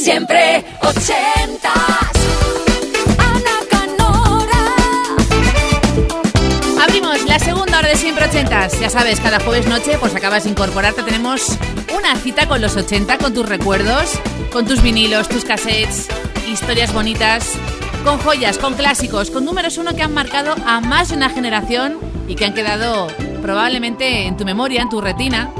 Siempre ochentas. Ana Canora. Abrimos la segunda hora de Siempre Ochentas. Ya sabes, cada jueves noche, pues acabas de incorporarte, tenemos una cita con los 80, con tus recuerdos, con tus vinilos, tus cassettes, historias bonitas, con joyas, con clásicos, con números uno que han marcado a más de una generación y que han quedado probablemente en tu memoria, en tu retina.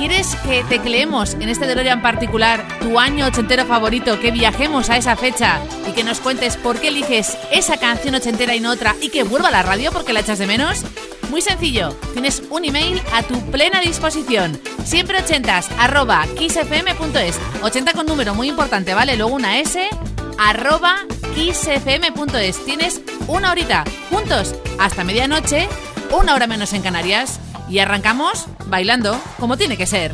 ¿Quieres que tecleemos en este DeLorean particular tu año ochentero favorito, que viajemos a esa fecha y que nos cuentes por qué eliges esa canción ochentera y no otra y que vuelva a la radio porque la echas de menos? Muy sencillo, tienes un email a tu plena disposición. Siempre ochentas, arroba kissfm.es. 80 con número, muy importante, ¿vale? Luego una S, arroba kissfm.es. Tienes una horita, juntos, hasta medianoche, una hora menos en Canarias y arrancamos bailando como tiene que ser.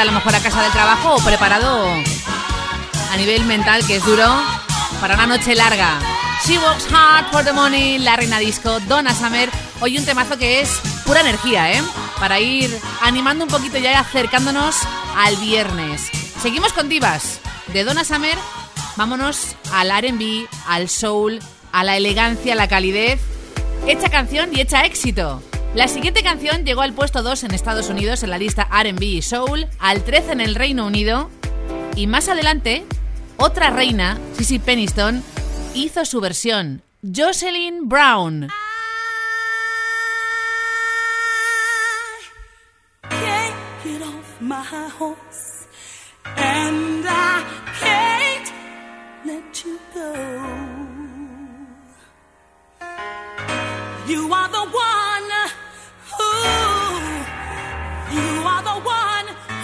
A lo mejor a casa del trabajo o preparado a nivel mental, que es duro, para una noche larga. She Works Hard for the Money, La Reina Disco, Donna Summer. Hoy un temazo que es pura energía, ¿eh? Para ir animando un poquito ya y acercándonos al viernes. Seguimos con divas. De Donna Summer, vámonos al RB, al soul, a la elegancia, a la calidez. Hecha canción y hecha éxito. La siguiente canción llegó al puesto 2 en Estados Unidos en la lista RB y Soul, al 13 en el Reino Unido y más adelante, otra reina, Sissy Peniston, hizo su versión, Jocelyn Brown. You are the one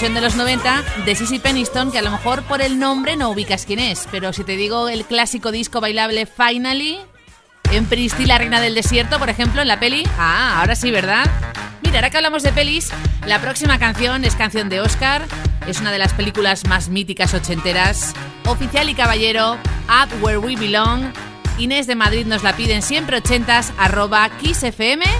versión de los 90 de Sissy Peniston, que a lo mejor por el nombre no ubicas quién es, pero si te digo el clásico disco bailable Finally, en Pristy, la reina del desierto, por ejemplo, en la peli. Ah, ahora sí, ¿verdad? Mira, ahora que hablamos de pelis, la próxima canción es canción de Oscar. Es una de las películas más míticas ochenteras. Oficial y caballero, Up Where We Belong. Inés de Madrid nos la piden siempre ochentas, arroba kissfm.es.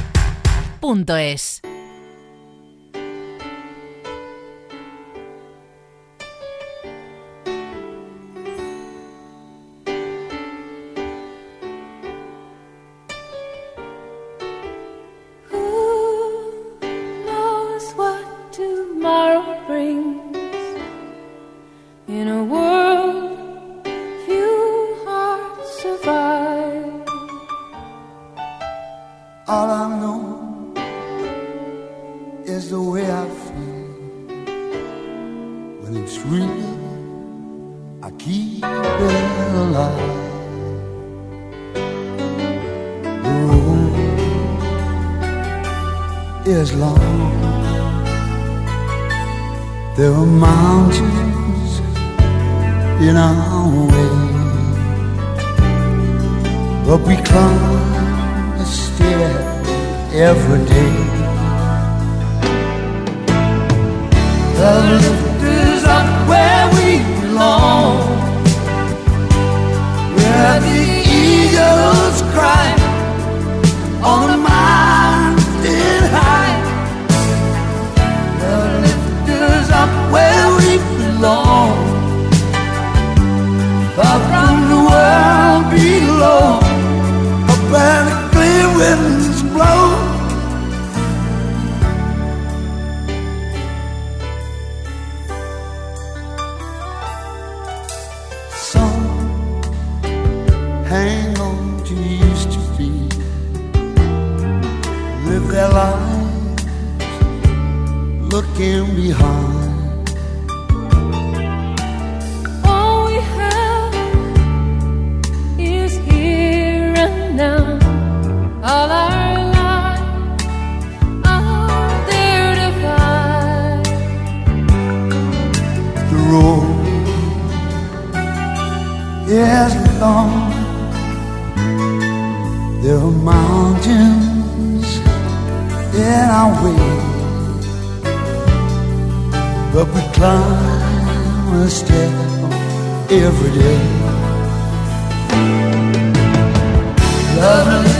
长。as long. There are mountains in our way, but we climb a step every day. Lovely.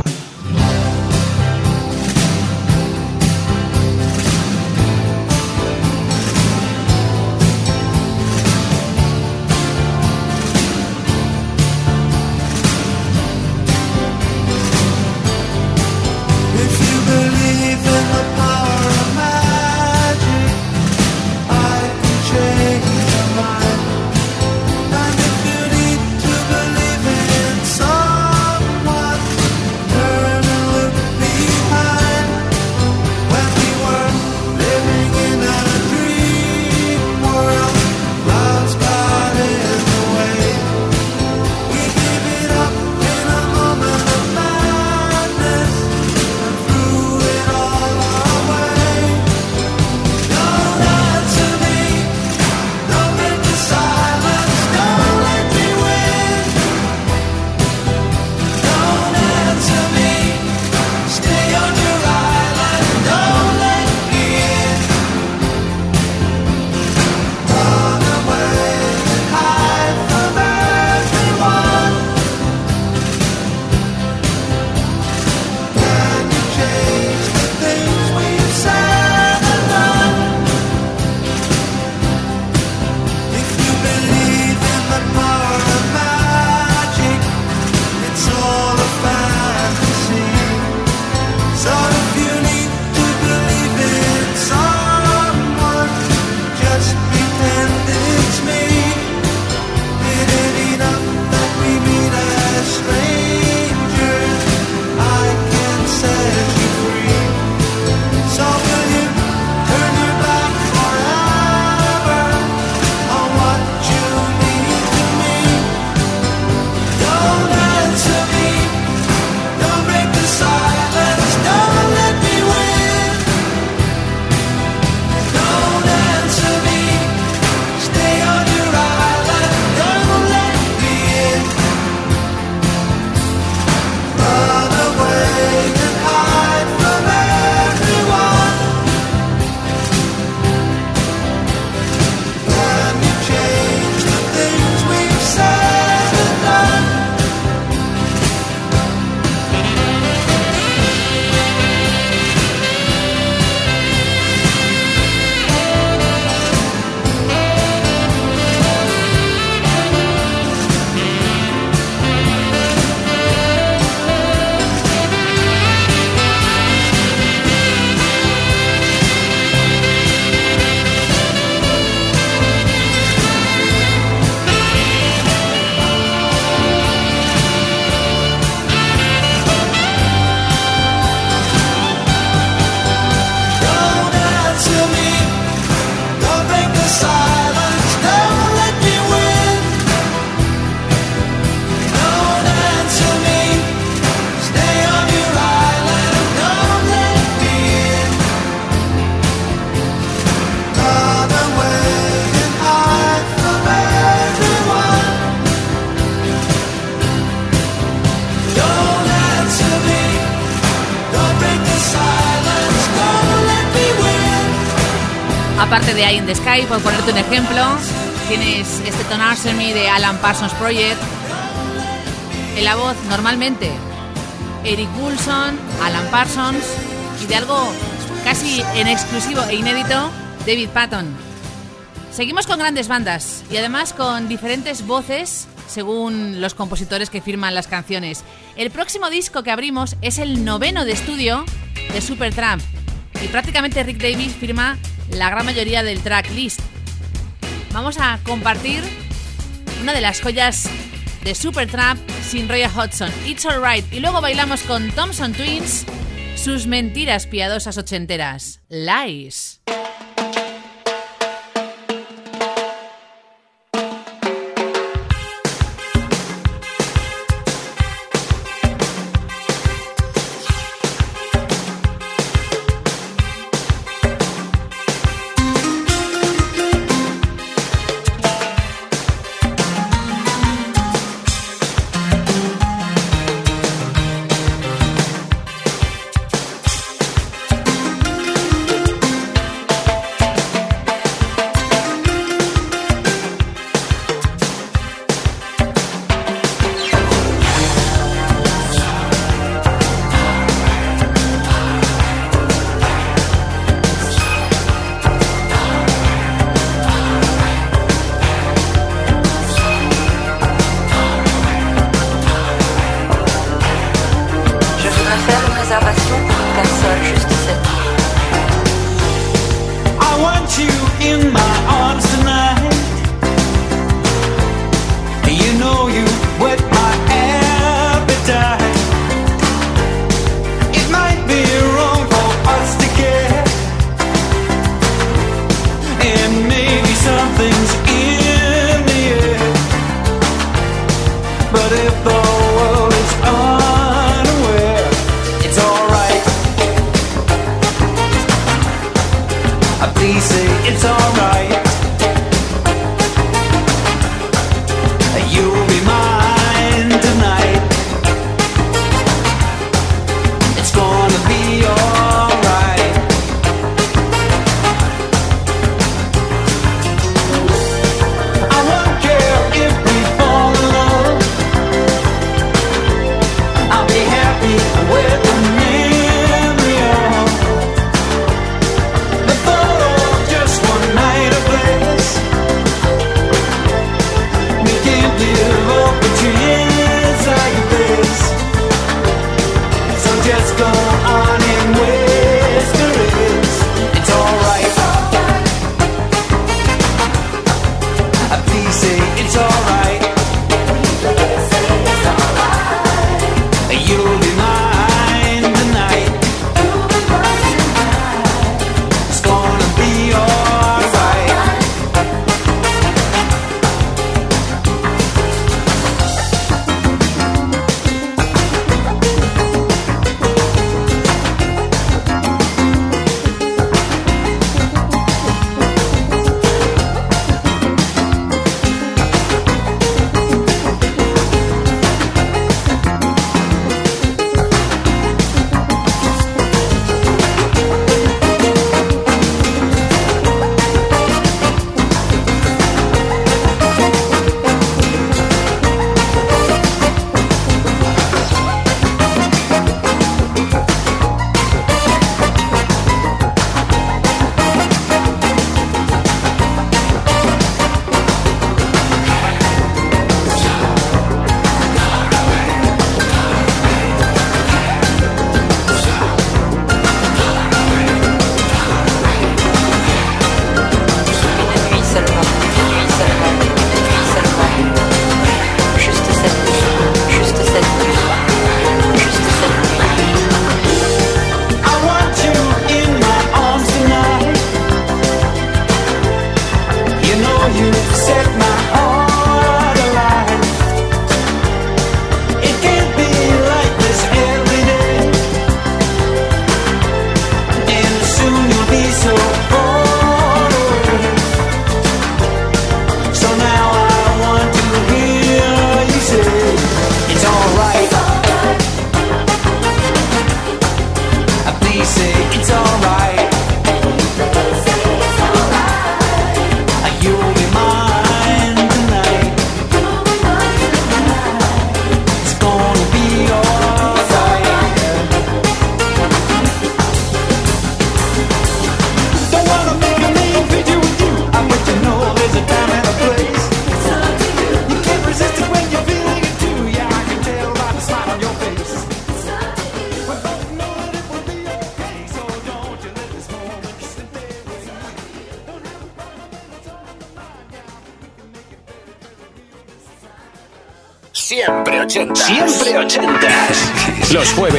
De Eye in the Sky, por ponerte un ejemplo, tienes este Ton Army de Alan Parsons Project. En la voz, normalmente, Eric Wilson, Alan Parsons y de algo casi en exclusivo e inédito, David Patton. Seguimos con grandes bandas y además con diferentes voces según los compositores que firman las canciones. El próximo disco que abrimos es el noveno de estudio de Supertramp y prácticamente Rick Davis firma la gran mayoría del tracklist. Vamos a compartir una de las joyas de Supertramp sin Roy Hodgson, It's Alright, y luego bailamos con Thompson Twins sus mentiras piadosas ochenteras, Lies.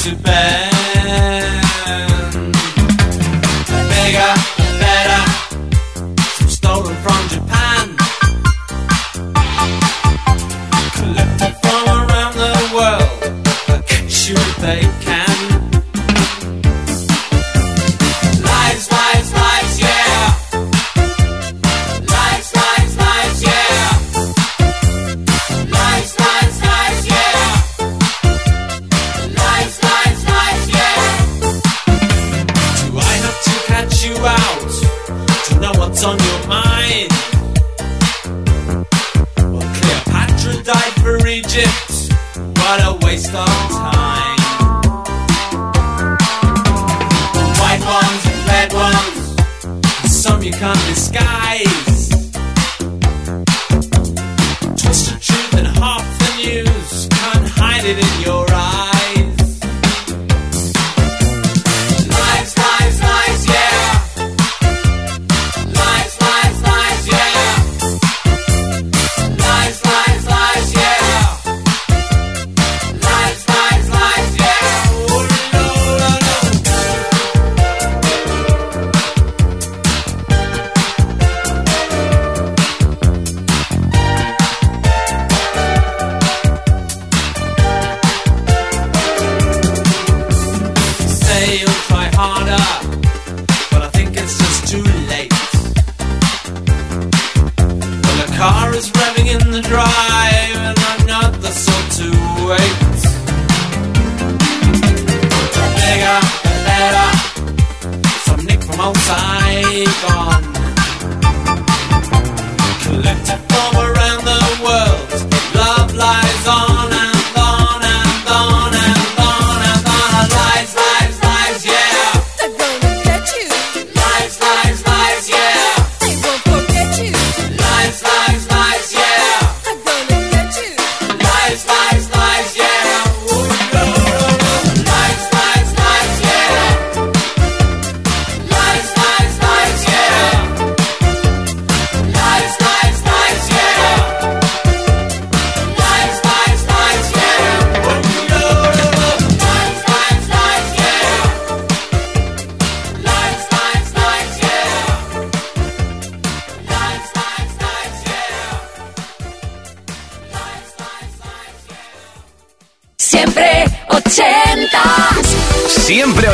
to bed.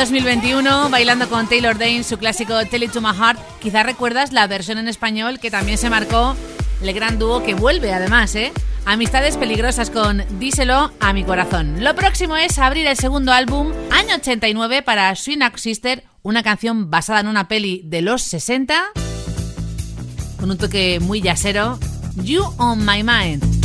2021, bailando con Taylor Dane su clásico Tell It To My Heart. Quizás recuerdas la versión en español que también se marcó el gran dúo que vuelve además, ¿eh? Amistades peligrosas con Díselo a mi corazón. Lo próximo es abrir el segundo álbum, año 89, para Swing Up Sister, una canción basada en una peli de los 60, con un toque muy yacero, You On My Mind.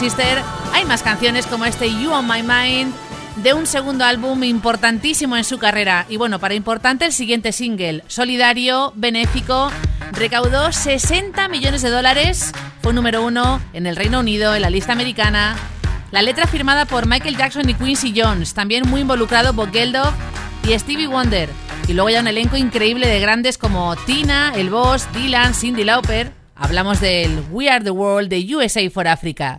Sister, hay más canciones como este You On My Mind, de un segundo álbum importantísimo en su carrera. Y bueno, para importante el siguiente single, solidario, benéfico, recaudó 60 millones de dólares, fue número uno en el Reino Unido, en la lista americana. La letra firmada por Michael Jackson y Quincy Jones, también muy involucrado Bob Geldof y Stevie Wonder. Y luego ya un elenco increíble de grandes como Tina, El Boss, Dylan, Cindy Lauper. Hablamos del We Are the World de USA for Africa.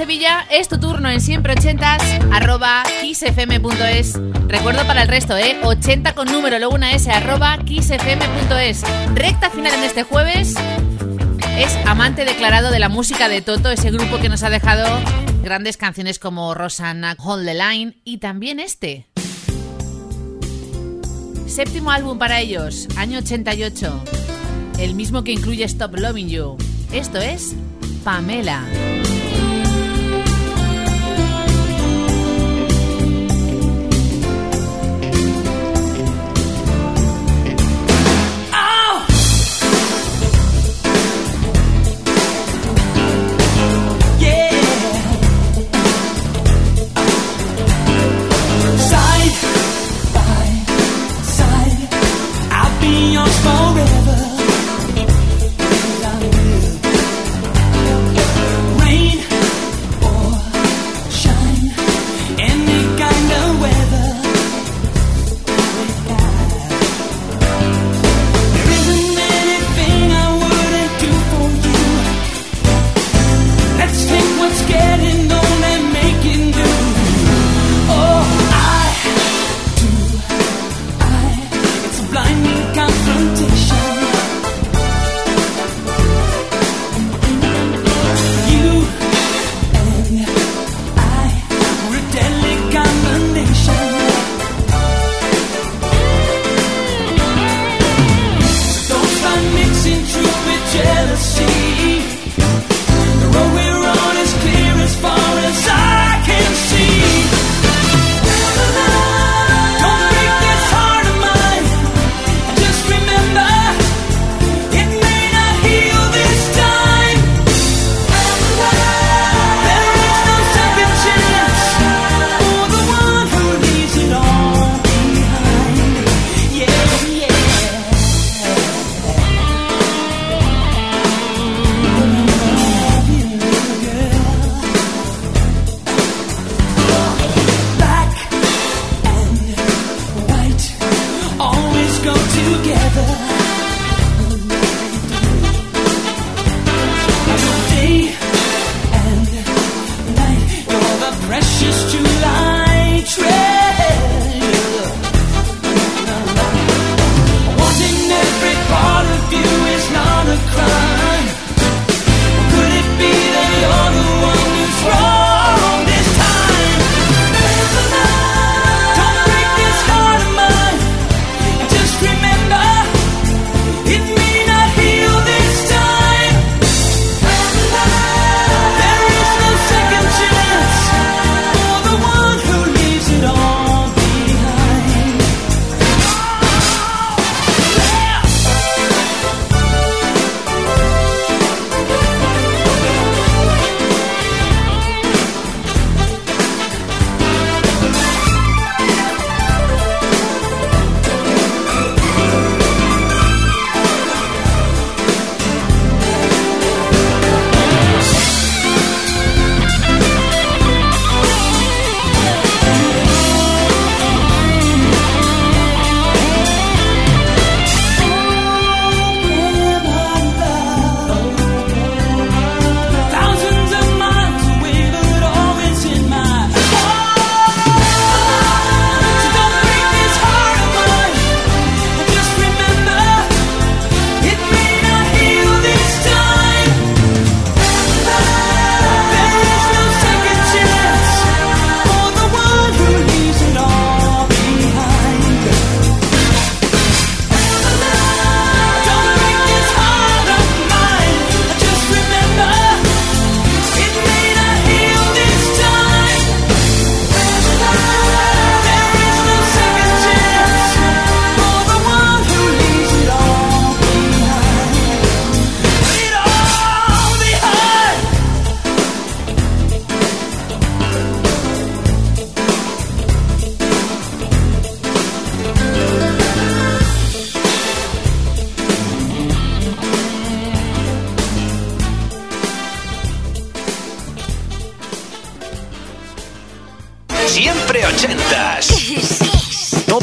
Sevilla, es tu turno en siempre 80s arroba kissfm.es. Recuerdo para el resto, ¿eh? 80 con número, luego una S, arroba kissfm.es. Recta final en este jueves. Es amante declarado de la música de Toto, ese grupo que nos ha dejado grandes canciones como Rosanna, Hold the Line y también este. Séptimo álbum para ellos, año 88. El mismo que incluye Stop Loving You. Esto es Pamela.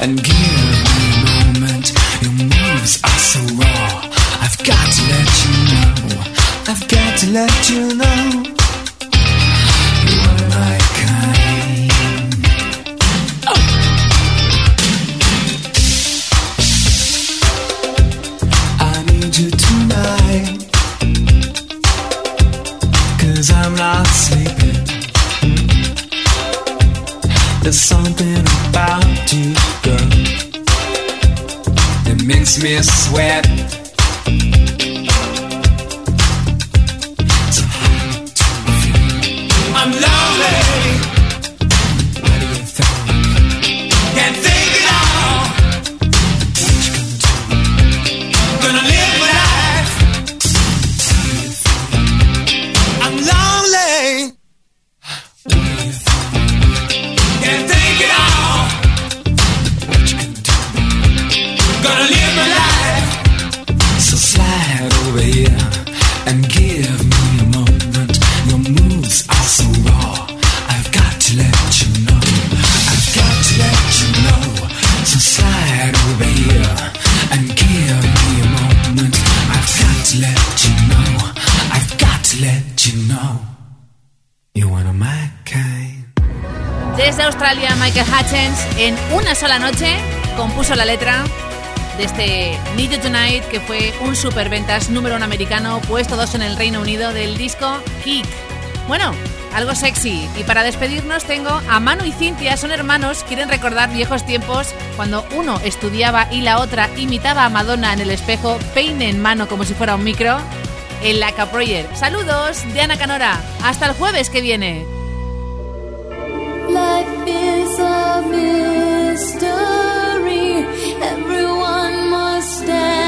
and give me a moment. Your moves are so raw. I've got to let you know. I've got to let you know. este Need You Tonight, que fue un superventas número uno americano, puesto dos en el Reino Unido del disco Kick. Bueno, algo sexy. Y para despedirnos tengo a Manu y Cintia, son hermanos, quieren recordar viejos tiempos cuando uno estudiaba y la otra imitaba a Madonna en el espejo, peine en mano como si fuera un micro, en la Caproyer. Saludos de Ana Canora. Hasta el jueves que viene. stand